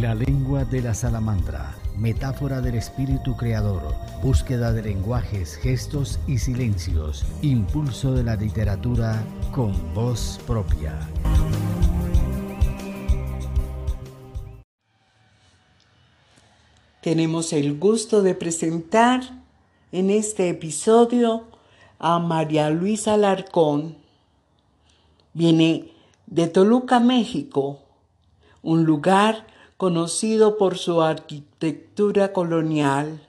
La lengua de la salamandra, metáfora del espíritu creador, búsqueda de lenguajes, gestos y silencios, impulso de la literatura con voz propia. Tenemos el gusto de presentar en este episodio a María Luisa Alarcón. Viene de Toluca, México, un lugar conocido por su arquitectura colonial.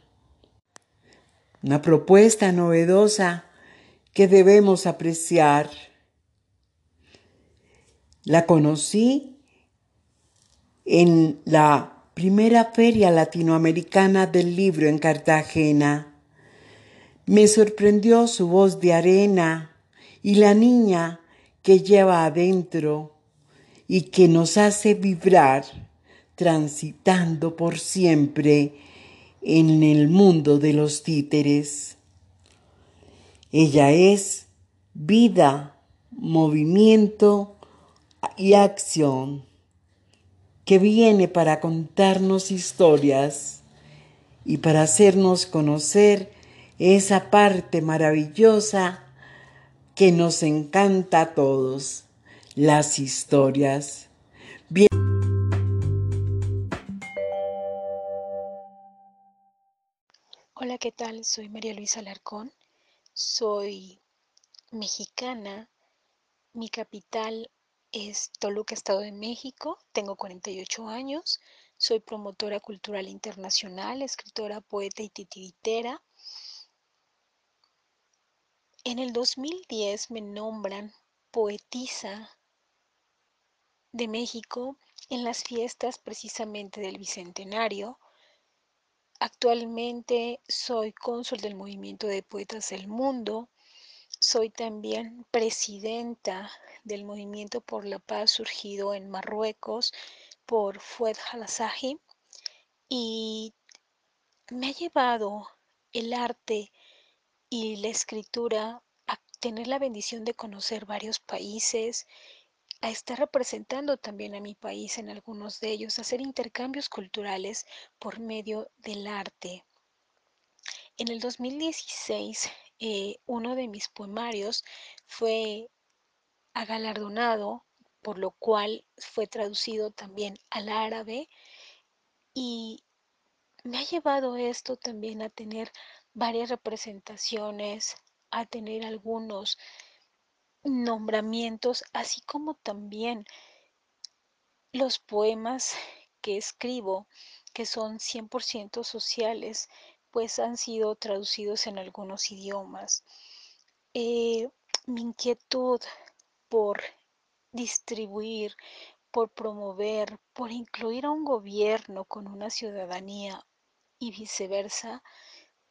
Una propuesta novedosa que debemos apreciar. La conocí en la primera feria latinoamericana del libro en Cartagena. Me sorprendió su voz de arena y la niña que lleva adentro y que nos hace vibrar transitando por siempre en el mundo de los títeres. Ella es vida, movimiento y acción que viene para contarnos historias y para hacernos conocer esa parte maravillosa que nos encanta a todos, las historias. ¿Qué tal? Soy María Luisa Alarcón. Soy mexicana. Mi capital es Toluca, Estado de México, tengo 48 años, soy promotora cultural internacional, escritora, poeta y titiritera. En el 2010 me nombran poetisa de México en las fiestas precisamente del Bicentenario. Actualmente soy cónsul del Movimiento de Poetas del Mundo. Soy también presidenta del movimiento por la paz surgido en Marruecos por Fuad Halasahi y me ha llevado el arte y la escritura a tener la bendición de conocer varios países, a estar representando también a mi país en algunos de ellos, a hacer intercambios culturales por medio del arte. En el 2016, eh, uno de mis poemarios fue galardonado, por lo cual fue traducido también al árabe y me ha llevado esto también a tener varias representaciones, a tener algunos nombramientos, así como también los poemas que escribo, que son 100% sociales, pues han sido traducidos en algunos idiomas. Eh, mi inquietud por distribuir, por promover, por incluir a un gobierno con una ciudadanía y viceversa,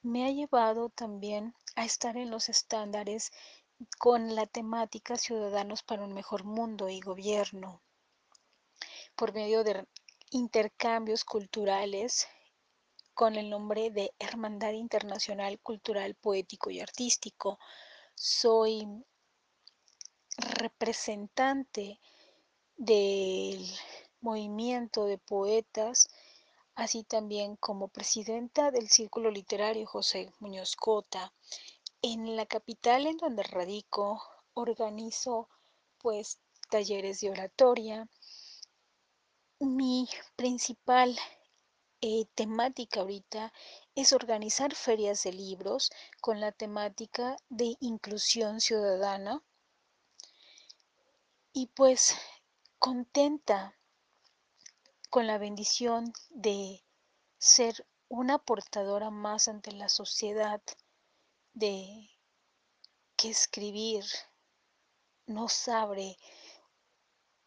me ha llevado también a estar en los estándares con la temática Ciudadanos para un mejor mundo y gobierno, por medio de intercambios culturales con el nombre de Hermandad Internacional Cultural, Poético y Artístico. Soy representante del movimiento de poetas, así también como presidenta del Círculo Literario José Muñoz Cota. En la capital en donde radico, organizo pues talleres de oratoria. Mi principal eh, temática ahorita es organizar ferias de libros con la temática de inclusión ciudadana y pues contenta con la bendición de ser una portadora más ante la sociedad de que escribir nos abre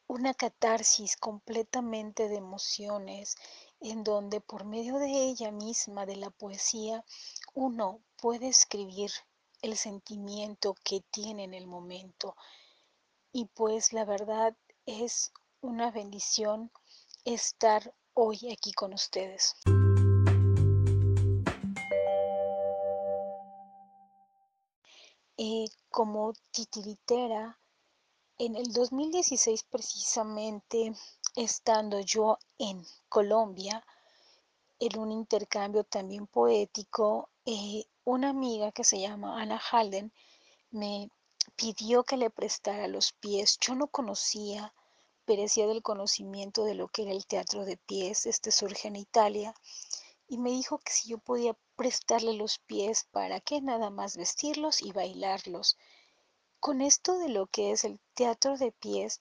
una catarsis completamente de emociones en donde por medio de ella misma, de la poesía, uno puede escribir el sentimiento que tiene en el momento y pues la verdad es una bendición estar hoy aquí con ustedes. Como titiritera, en el 2016 precisamente estando yo en Colombia, en un intercambio también poético, eh, una amiga que se llama Ana Halden me pidió que le prestara los pies. Yo no conocía, perecía del conocimiento de lo que era el teatro de pies, este surge en Italia, y me dijo que si yo podía prestarle los pies para que nada más vestirlos y bailarlos. Con esto de lo que es el teatro de pies,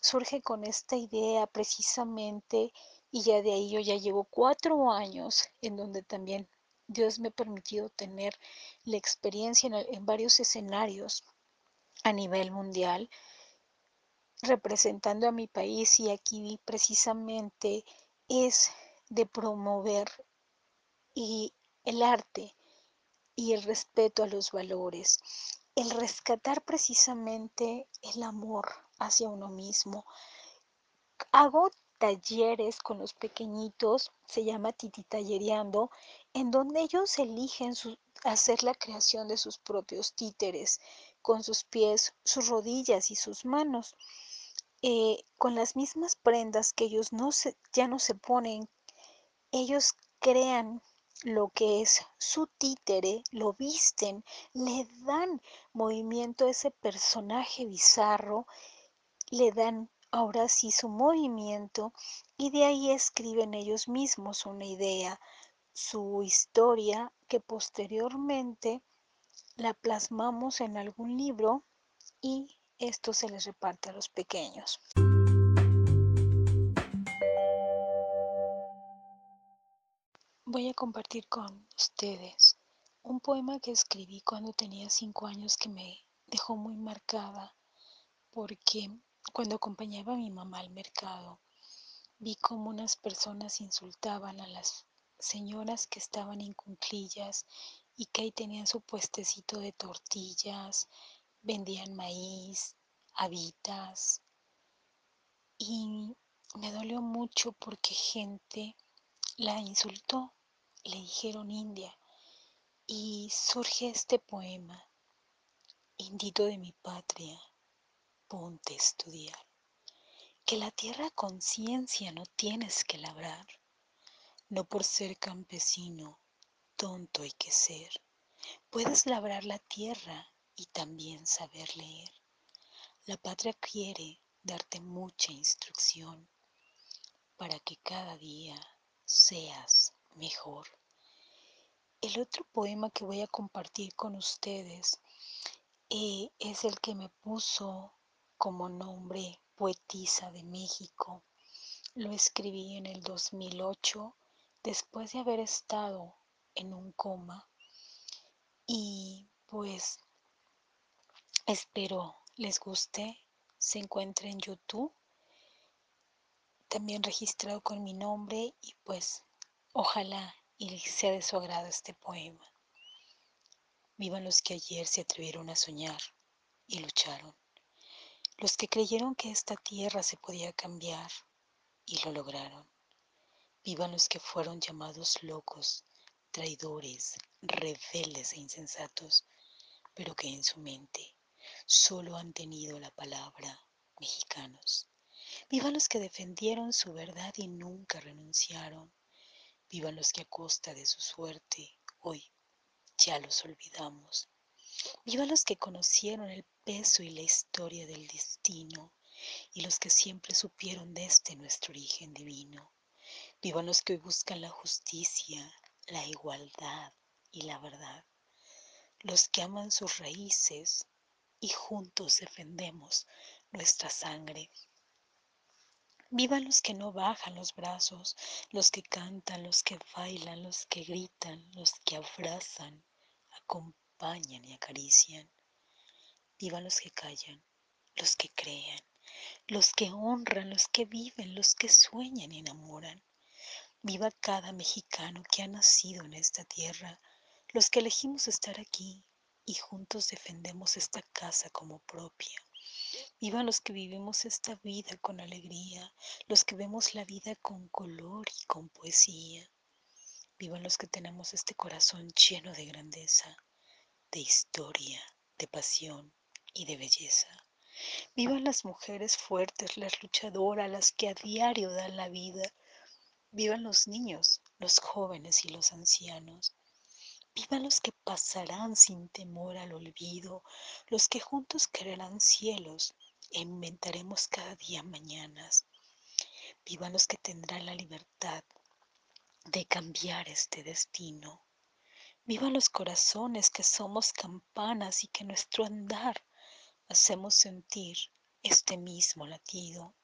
surge con esta idea precisamente y ya de ahí yo ya llevo cuatro años en donde también Dios me ha permitido tener la experiencia en, en varios escenarios a nivel mundial representando a mi país y aquí precisamente es de promover y el arte y el respeto a los valores, el rescatar precisamente el amor hacia uno mismo. Hago talleres con los pequeñitos, se llama Titi Tallereando, en donde ellos eligen hacer la creación de sus propios títeres, con sus pies, sus rodillas y sus manos. Eh, con las mismas prendas que ellos no se, ya no se ponen, ellos crean lo que es su títere, lo visten, le dan movimiento a ese personaje bizarro, le dan ahora sí su movimiento y de ahí escriben ellos mismos una idea, su historia que posteriormente la plasmamos en algún libro y esto se les reparte a los pequeños. Voy a compartir con ustedes un poema que escribí cuando tenía cinco años que me dejó muy marcada porque cuando acompañaba a mi mamá al mercado vi cómo unas personas insultaban a las señoras que estaban en cunclillas y que ahí tenían su puestecito de tortillas, vendían maíz, habitas. Y me dolió mucho porque gente la insultó, le dijeron india. Y surge este poema, Indito de mi patria, ponte a estudiar, que la tierra conciencia no tienes que labrar, no por ser campesino, tonto hay que ser. Puedes labrar la tierra y también saber leer. La patria quiere darte mucha instrucción para que cada día seas mejor. El otro poema que voy a compartir con ustedes eh, es el que me puso como nombre Poetisa de México. Lo escribí en el 2008 después de haber estado en un coma y pues Espero les guste, se encuentre en YouTube, también registrado con mi nombre y pues ojalá y sea de su agrado este poema. Vivan los que ayer se atrevieron a soñar y lucharon, los que creyeron que esta tierra se podía cambiar y lo lograron. Vivan los que fueron llamados locos, traidores, rebeldes e insensatos, pero que en su mente solo han tenido la palabra mexicanos. Vivan los que defendieron su verdad y nunca renunciaron. Vivan los que a costa de su suerte hoy ya los olvidamos. Vivan los que conocieron el peso y la historia del destino y los que siempre supieron de este nuestro origen divino. Vivan los que hoy buscan la justicia, la igualdad y la verdad. Los que aman sus raíces, y juntos defendemos nuestra sangre. Vivan los que no bajan los brazos, los que cantan, los que bailan, los que gritan, los que abrazan, acompañan y acarician. Vivan los que callan, los que crean, los que honran, los que viven, los que sueñan y enamoran. Viva cada mexicano que ha nacido en esta tierra, los que elegimos estar aquí, y juntos defendemos esta casa como propia. Vivan los que vivimos esta vida con alegría, los que vemos la vida con color y con poesía. Vivan los que tenemos este corazón lleno de grandeza, de historia, de pasión y de belleza. Vivan las mujeres fuertes, las luchadoras, las que a diario dan la vida. Vivan los niños, los jóvenes y los ancianos. Vivan los que pasarán sin temor al olvido, los que juntos crearán cielos e inventaremos cada día mañanas. Vivan los que tendrán la libertad de cambiar este destino. Vivan los corazones que somos campanas y que nuestro andar hacemos sentir este mismo latido.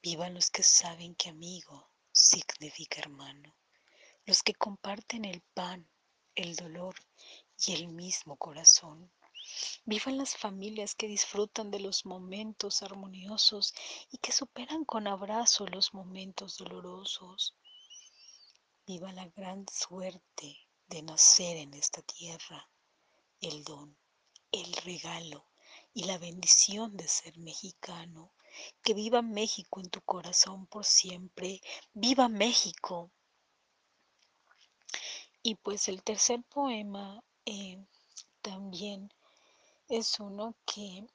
Vivan los que saben que amigo significa hermano, los que comparten el pan, el dolor y el mismo corazón. Vivan las familias que disfrutan de los momentos armoniosos y que superan con abrazo los momentos dolorosos. Viva la gran suerte de nacer en esta tierra, el don, el regalo y la bendición de ser mexicano. Que viva México en tu corazón por siempre. Viva México. Y pues el tercer poema eh, también es uno que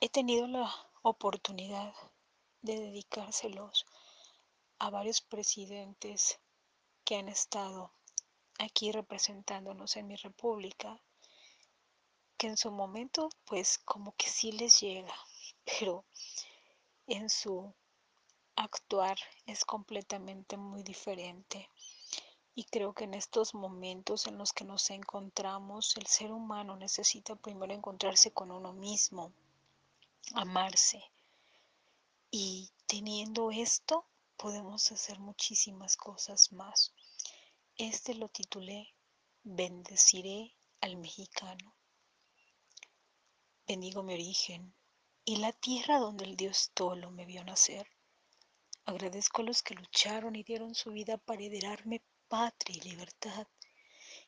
he tenido la oportunidad de dedicárselos a varios presidentes que han estado aquí representándonos en mi república, que en su momento pues como que sí les llega, pero en su actuar es completamente muy diferente. Y creo que en estos momentos en los que nos encontramos, el ser humano necesita primero encontrarse con uno mismo, amarse. Y teniendo esto, podemos hacer muchísimas cosas más. Este lo titulé Bendeciré al mexicano. Bendigo mi origen y la tierra donde el Dios Tolo me vio nacer. Agradezco a los que lucharon y dieron su vida para heredarme patria y libertad,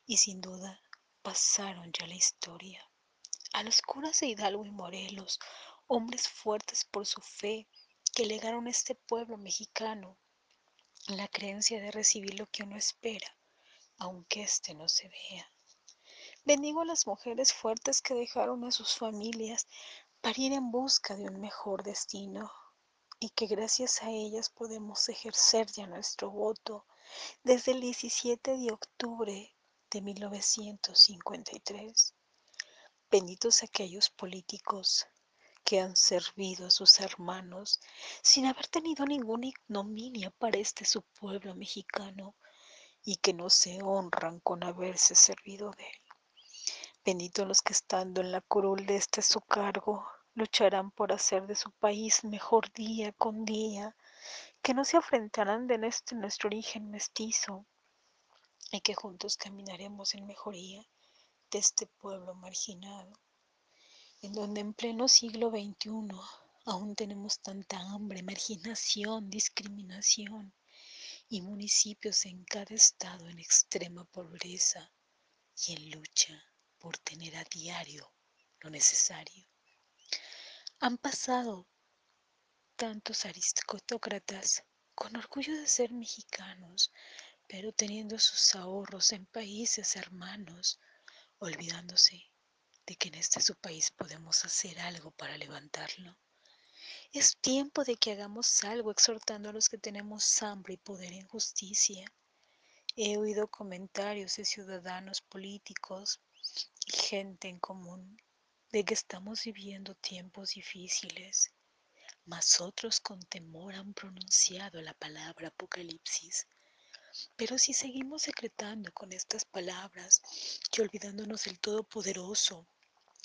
y sin duda pasaron ya la historia. A los curas de Hidalgo y Morelos, hombres fuertes por su fe, que legaron a este pueblo mexicano la creencia de recibir lo que uno espera, aunque éste no se vea. Bendigo a las mujeres fuertes que dejaron a sus familias para ir en busca de un mejor destino y que gracias a ellas podemos ejercer ya nuestro voto desde el 17 de octubre de 1953. Benditos aquellos políticos que han servido a sus hermanos sin haber tenido ninguna ignominia para este su pueblo mexicano y que no se honran con haberse servido de él. Benditos los que estando en la curul de este su cargo lucharán por hacer de su país mejor día con día, que no se afrentarán de este nuestro origen mestizo y que juntos caminaremos en mejoría de este pueblo marginado, en donde en pleno siglo XXI aún tenemos tanta hambre, marginación, discriminación y municipios en cada estado en extrema pobreza y en lucha por tener a diario lo necesario. Han pasado tantos aristócratas con orgullo de ser mexicanos, pero teniendo sus ahorros en países hermanos, olvidándose de que en este su país podemos hacer algo para levantarlo. Es tiempo de que hagamos algo exhortando a los que tenemos hambre y poder en justicia. He oído comentarios de ciudadanos políticos y gente en común de que estamos viviendo tiempos difíciles, mas otros con temor han pronunciado la palabra apocalipsis. Pero si seguimos secretando con estas palabras y olvidándonos del Todopoderoso,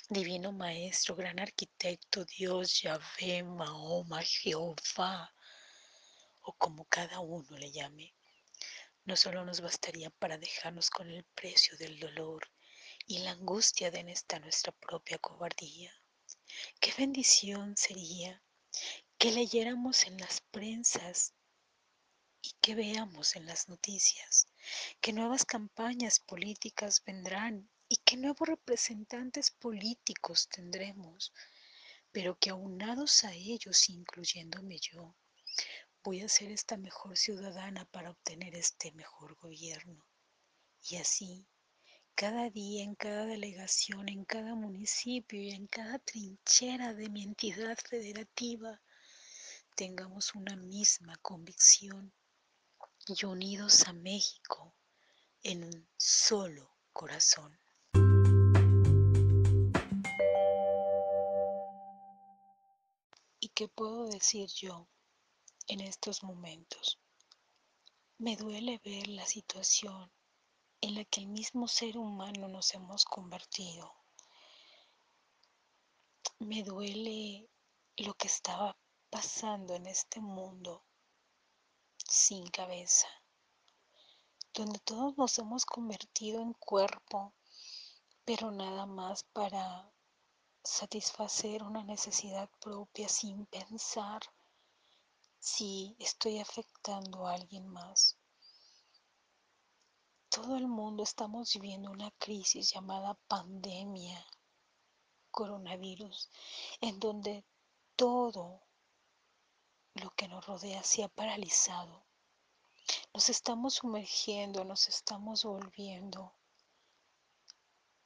Divino Maestro, Gran Arquitecto, Dios, Yahvé, Mahoma, Jehová, o como cada uno le llame, no solo nos bastaría para dejarnos con el precio del dolor y la angustia de esta nuestra propia cobardía. Qué bendición sería que leyéramos en las prensas y que veamos en las noticias que nuevas campañas políticas vendrán y que nuevos representantes políticos tendremos, pero que aunados a ellos, incluyéndome yo, voy a ser esta mejor ciudadana para obtener este mejor gobierno. Y así cada día, en cada delegación, en cada municipio y en cada trinchera de mi entidad federativa, tengamos una misma convicción y unidos a México en un solo corazón. ¿Y qué puedo decir yo en estos momentos? Me duele ver la situación en la que el mismo ser humano nos hemos convertido. Me duele lo que estaba pasando en este mundo sin cabeza, donde todos nos hemos convertido en cuerpo, pero nada más para satisfacer una necesidad propia sin pensar si estoy afectando a alguien más. Todo el mundo estamos viviendo una crisis llamada pandemia, coronavirus, en donde todo lo que nos rodea se ha paralizado. Nos estamos sumergiendo, nos estamos volviendo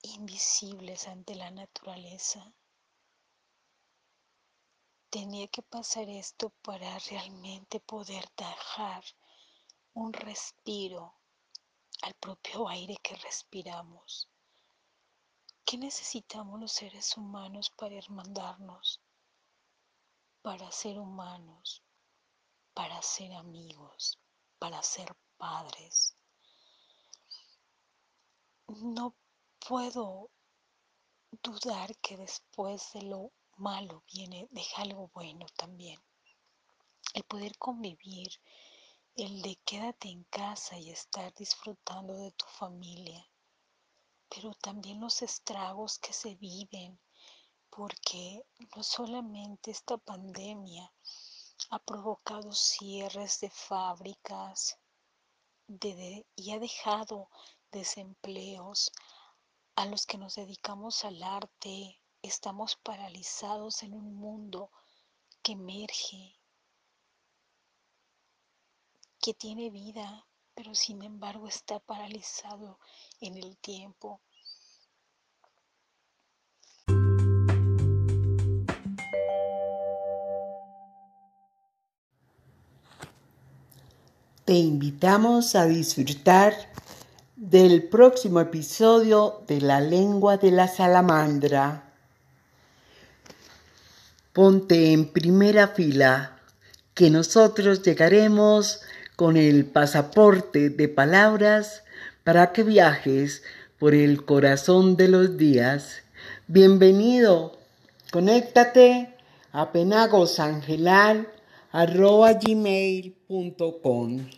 invisibles ante la naturaleza. Tenía que pasar esto para realmente poder dejar un respiro al propio aire que respiramos. ¿Qué necesitamos los seres humanos para hermandarnos? Para ser humanos, para ser amigos, para ser padres. No puedo dudar que después de lo malo viene, deja algo bueno también. El poder convivir, el de quédate en casa y estar disfrutando de tu familia, pero también los estragos que se viven, porque no solamente esta pandemia ha provocado cierres de fábricas y ha dejado desempleos, a los que nos dedicamos al arte, estamos paralizados en un mundo que emerge, que tiene vida, pero sin embargo está paralizado en el tiempo. Te invitamos a disfrutar del próximo episodio de La lengua de la salamandra. Ponte en primera fila, que nosotros llegaremos con el pasaporte de palabras para que viajes por el corazón de los días. Bienvenido, conéctate a penagosangelal.com.